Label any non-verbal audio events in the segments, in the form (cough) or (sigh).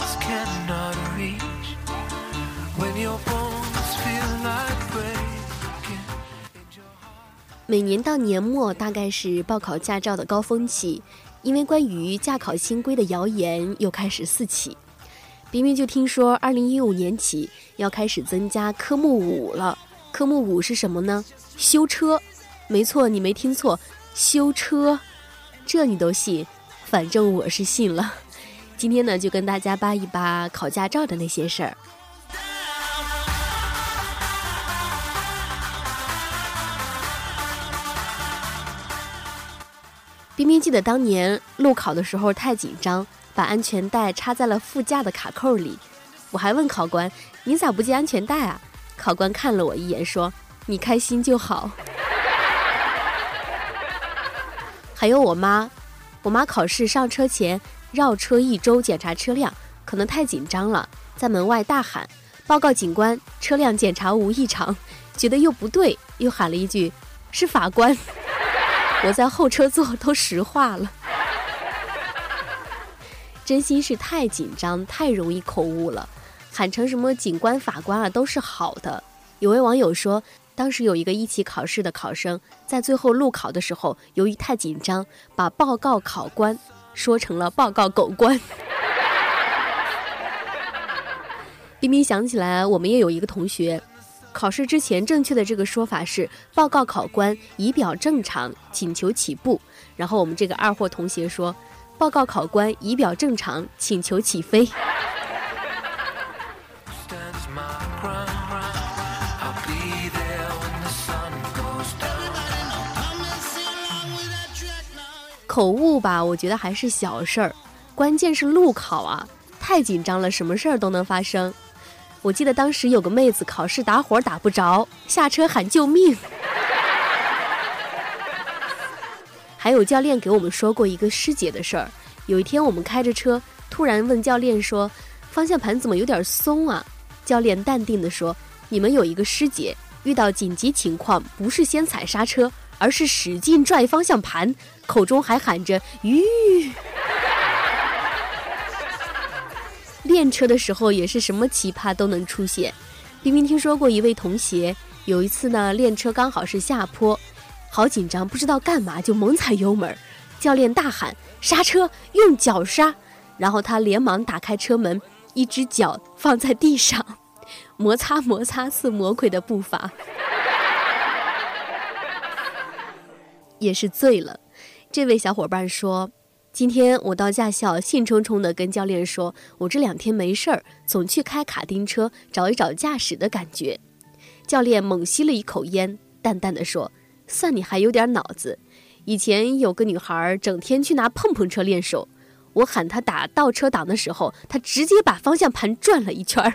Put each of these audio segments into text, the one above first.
hands cannot reach. When your bones feel like breaking. 每年到年末，大概是报考驾照的高峰期，因为关于驾考新规的谣言又开始四起。明明就听说，二零一五年起要开始增加科目五了。科目五是什么呢？修车。没错，你没听错，修车。这你都信？反正我是信了。今天呢，就跟大家扒一扒考驾照的那些事儿。冰冰记得当年路考的时候太紧张，把安全带插在了副驾的卡扣里。我还问考官：“你咋不系安全带啊？”考官看了我一眼，说：“你开心就好。” (laughs) 还有我妈，我妈考试上车前绕车一周检查车辆，可能太紧张了，在门外大喊：“报告警官，车辆检查无异常。”觉得又不对，又喊了一句：“是法官。” (laughs) 我在后车座都石化了，(laughs) 真心是太紧张，太容易口误了，喊成什么警官、法官啊，都是好的。有位网友说，当时有一个一起考试的考生，在最后路考的时候，由于太紧张，把报告考官说成了报告狗官。冰冰想起来，我们也有一个同学。考试之前正确的这个说法是报告考官仪表正常，请求起步。然后我们这个二货同学说，报告考官仪表正常，请求起飞。口误吧，我觉得还是小事儿，关键是路考啊，太紧张了，什么事儿都能发生。我记得当时有个妹子考试打火打不着，下车喊救命。(laughs) 还有教练给我们说过一个师姐的事儿。有一天我们开着车，突然问教练说：“方向盘怎么有点松啊？”教练淡定地说：“你们有一个师姐，遇到紧急情况不是先踩刹车，而是使劲拽方向盘，口中还喊着‘吁’。”练车的时候也是什么奇葩都能出现。冰冰听说过一位同学，有一次呢练车刚好是下坡，好紧张，不知道干嘛就猛踩油门，教练大喊刹车，用脚刹，然后他连忙打开车门，一只脚放在地上，摩擦摩擦似魔鬼的步伐，也是醉了。这位小伙伴说。今天我到驾校，兴冲冲地跟教练说：“我这两天没事儿，总去开卡丁车，找一找驾驶的感觉。”教练猛吸了一口烟，淡淡的说：“算你还有点脑子。以前有个女孩整天去拿碰碰车练手，我喊她打倒车档的时候，她直接把方向盘转了一圈儿。”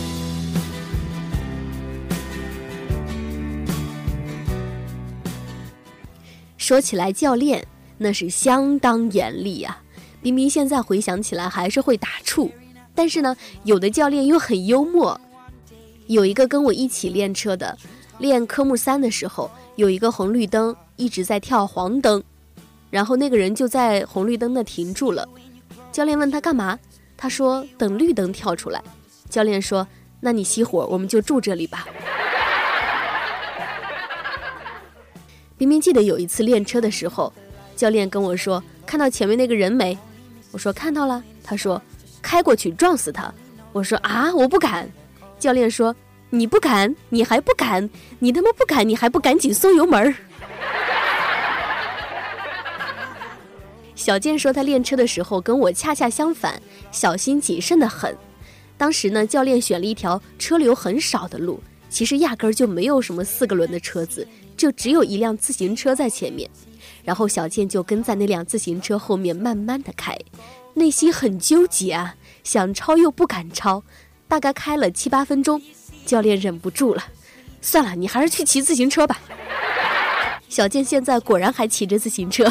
说起来，教练那是相当严厉啊！冰冰现在回想起来还是会打怵。但是呢，有的教练又很幽默。有一个跟我一起练车的，练科目三的时候，有一个红绿灯一直在跳黄灯，然后那个人就在红绿灯那停住了。教练问他干嘛，他说等绿灯跳出来。教练说：“那你熄火，我们就住这里吧。”明明记得有一次练车的时候，教练跟我说：“看到前面那个人没？”我说：“看到了。”他说：“开过去撞死他。”我说：“啊，我不敢。”教练说：“你不敢，你还不敢？你他妈不敢，你还不赶紧松油门？”小健说他练车的时候跟我恰恰相反，小心谨慎的很。当时呢，教练选了一条车流很少的路，其实压根儿就没有什么四个轮的车子，就只有一辆自行车在前面。然后小健就跟在那辆自行车后面慢慢的开，内心很纠结啊，想超又不敢超。大概开了七八分钟，教练忍不住了，算了，你还是去骑自行车吧。小健现在果然还骑着自行车。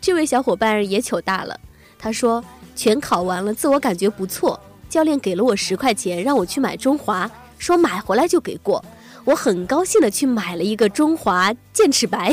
这位小伙伴也糗大了，他说。全考完了，自我感觉不错。教练给了我十块钱，让我去买中华，说买回来就给过。我很高兴的去买了一个中华剑齿白。